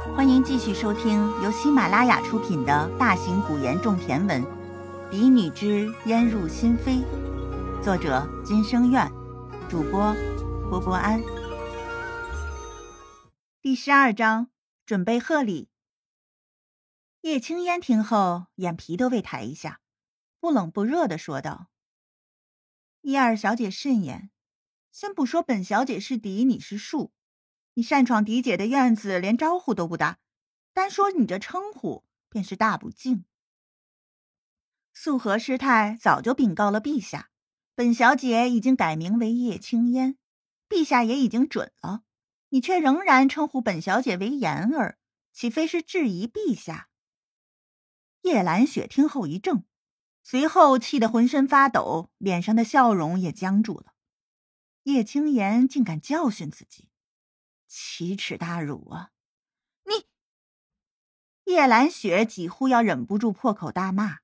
欢迎继续收听由喜马拉雅出品的大型古言种田文《嫡女之烟入心扉》，作者金生苑，主播波波安。第十二章，准备贺礼。叶青烟听后，眼皮都未抬一下，不冷不热的说道：“叶二小姐慎言，先不说本小姐是嫡，你是庶。”你擅闯狄姐的院子，连招呼都不打，单说你这称呼便是大不敬。素和师太早就禀告了陛下，本小姐已经改名为叶青烟，陛下也已经准了，你却仍然称呼本小姐为言儿，岂非是质疑陛下？叶兰雪听后一怔，随后气得浑身发抖，脸上的笑容也僵住了。叶青言竟敢教训自己！奇耻大辱啊！你叶兰雪几乎要忍不住破口大骂。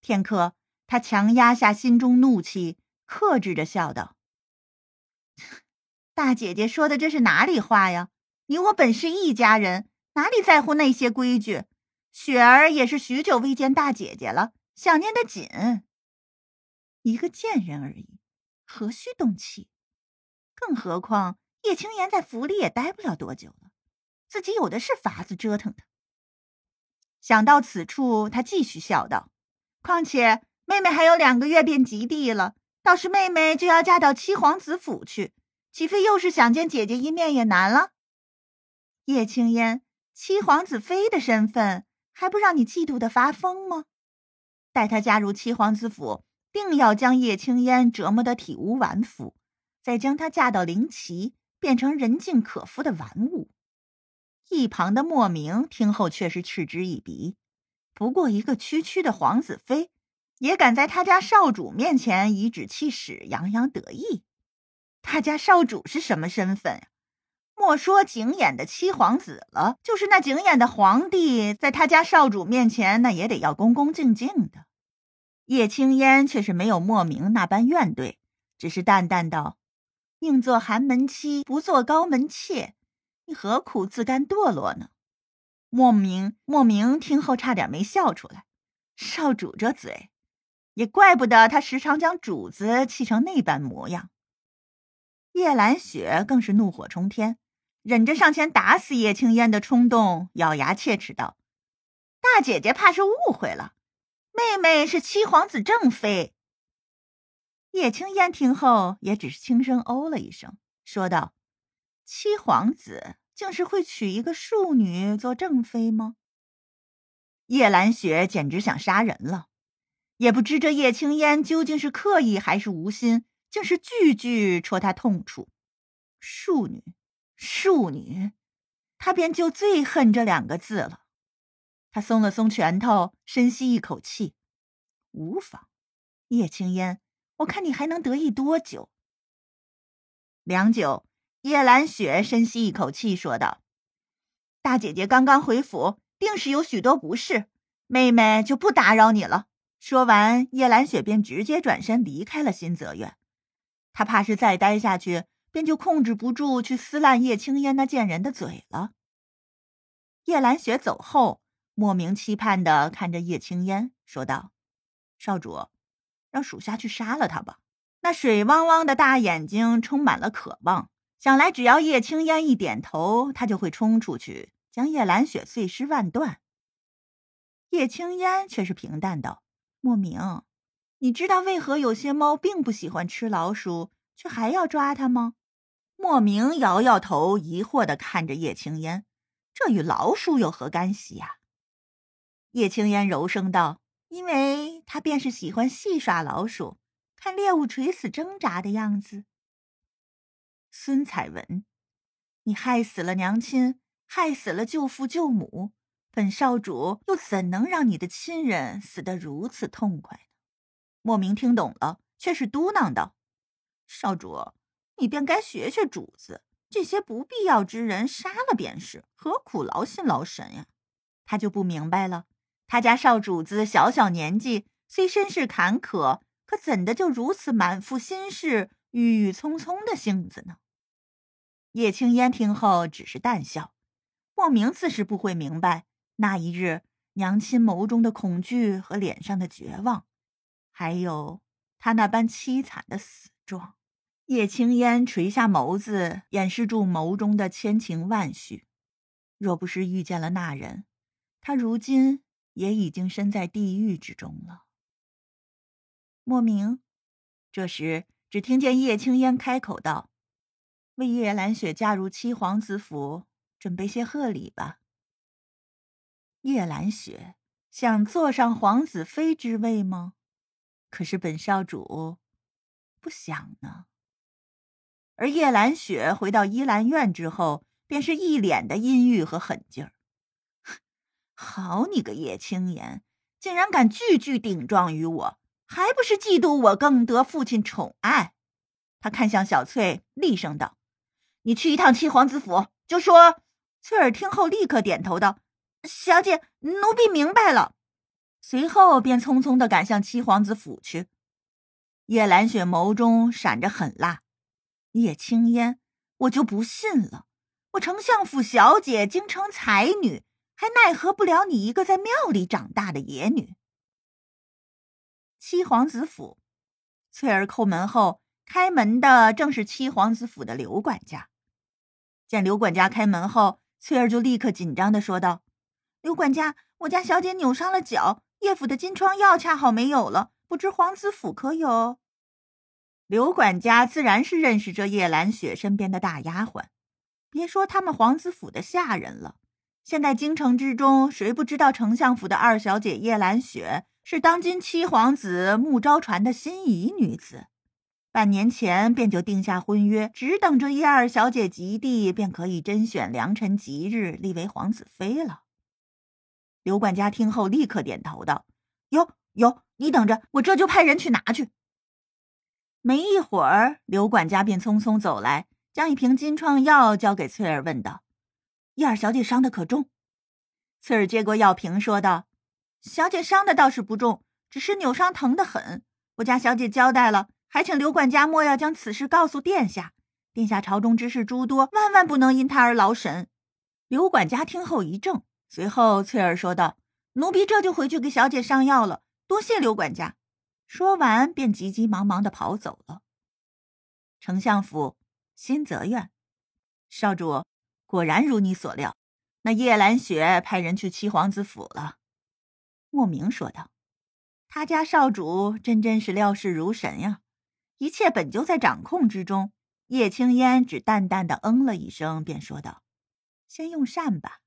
片刻，她强压下心中怒气，克制着笑道：“ 大姐姐说的这是哪里话呀？你我本是一家人，哪里在乎那些规矩？雪儿也是许久未见大姐姐了，想念的紧。一个贱人而已，何须动气？更何况……”叶青言在府里也待不了多久了，自己有的是法子折腾他。想到此处，他继续笑道：“况且妹妹还有两个月便及第了，倒是妹妹就要嫁到七皇子府去，岂非又是想见姐姐一面也难了？”叶青烟，七皇子妃的身份还不让你嫉妒的发疯吗？待她嫁入七皇子府，定要将叶青烟折磨得体无完肤，再将她嫁到灵旗。变成人尽可夫的玩物。一旁的莫名听后却是嗤之以鼻。不过一个区区的皇子妃，也敢在他家少主面前颐指气使、洋洋得意？他家少主是什么身份？莫说景琰的七皇子了，就是那景琰的皇帝，在他家少主面前，那也得要恭恭敬敬的。叶青烟却是没有莫名那般怨怼，只是淡淡道。宁做寒门妻，不做高门妾，你何苦自甘堕落呢？莫名莫名听后差点没笑出来。少主这嘴，也怪不得他时常将主子气成那般模样。叶兰雪更是怒火冲天，忍着上前打死叶青烟的冲动，咬牙切齿道：“大姐姐怕是误会了，妹妹是七皇子正妃。”叶青烟听后，也只是轻声哦了一声，说道：“七皇子竟是会娶一个庶女做正妃吗？”叶兰雪简直想杀人了，也不知这叶青烟究竟是刻意还是无心，竟是句句戳他痛处。庶女，庶女，他便就最恨这两个字了。他松了松拳头，深吸一口气：“无妨，叶青烟。”我看你还能得意多久？良久，叶兰雪深吸一口气，说道：“大姐姐刚刚回府，定是有许多不适，妹妹就不打扰你了。”说完，叶兰雪便直接转身离开了新泽院。她怕是再待下去，便就控制不住去撕烂叶青烟那贱人的嘴了。叶兰雪走后，莫名期盼的看着叶青烟，说道：“少主。”让属下去杀了他吧！那水汪汪的大眼睛充满了渴望，想来只要叶青烟一点头，他就会冲出去将叶兰雪碎尸万段。叶青烟却是平淡道：“莫名，你知道为何有些猫并不喜欢吃老鼠，却还要抓它吗？”莫名摇摇头，疑惑的看着叶青烟：“这与老鼠有何干系呀？”叶青烟柔声道。因为他便是喜欢戏耍老鼠，看猎物垂死挣扎的样子。孙彩文，你害死了娘亲，害死了舅父舅母，本少主又怎能让你的亲人死得如此痛快呢？莫名听懂了，却是嘟囔道：“少主，你便该学学主子，这些不必要之人杀了便是，何苦劳心劳神呀？”他就不明白了。他家少主子小小年纪，虽身世坎坷，可怎的就如此满腹心事、郁郁葱葱的性子呢？叶青烟听后只是淡笑，莫名自是不会明白那一日娘亲眸中的恐惧和脸上的绝望，还有他那般凄惨的死状。叶青烟垂下眸子，掩饰住眸中的千情万绪。若不是遇见了那人，他如今也已经身在地狱之中了。莫名，这时只听见叶青烟开口道：“为叶兰雪嫁入七皇子府。”准备些贺礼吧。叶兰雪想坐上皇子妃之位吗？可是本少主不想呢。而叶兰雪回到依兰院之后，便是一脸的阴郁和狠劲儿。好你个叶青言，竟然敢句句顶撞于我，还不是嫉妒我更得父亲宠爱？他看向小翠，厉声道：“你去一趟七皇子府，就说。”翠儿听后，立刻点头道：“小姐，奴婢明白了。”随后便匆匆的赶向七皇子府去。叶兰雪眸中闪着狠辣：“叶青烟，我就不信了！我丞相府小姐，京城才女，还奈何不了你一个在庙里长大的野女。”七皇子府，翠儿叩门后，开门的正是七皇子府的刘管家。见刘管家开门后，翠儿就立刻紧张的说道：“刘管家，我家小姐扭伤了脚，叶府的金疮药恰好没有了，不知皇子府可有？”刘管家自然是认识这叶兰雪身边的大丫鬟，别说他们皇子府的下人了，现在京城之中，谁不知道丞相府的二小姐叶兰雪是当今七皇子穆昭传的心仪女子？半年前便就定下婚约，只等着叶二小姐及第，便可以甄选良辰吉日，立为皇子妃了。刘管家听后立刻点头道：“有有，你等着，我这就派人去拿去。”没一会儿，刘管家便匆匆走来，将一瓶金创药交给翠儿，问道：“叶二小姐伤的可重？”翠儿接过药瓶，说道：“小姐伤的倒是不重，只是扭伤疼得很。我家小姐交代了。”还请刘管家莫要将此事告诉殿下。殿下朝中之事诸多，万万不能因他而劳神。刘管家听后一怔，随后翠儿说道：“奴婢这就回去给小姐上药了，多谢刘管家。”说完便急急忙忙的跑走了。丞相府新泽院，少主果然如你所料，那叶兰雪派人去七皇子府了。莫名说道：“他家少主真真是料事如神呀。”一切本就在掌控之中。叶青烟只淡淡的嗯了一声，便说道：“先用膳吧。”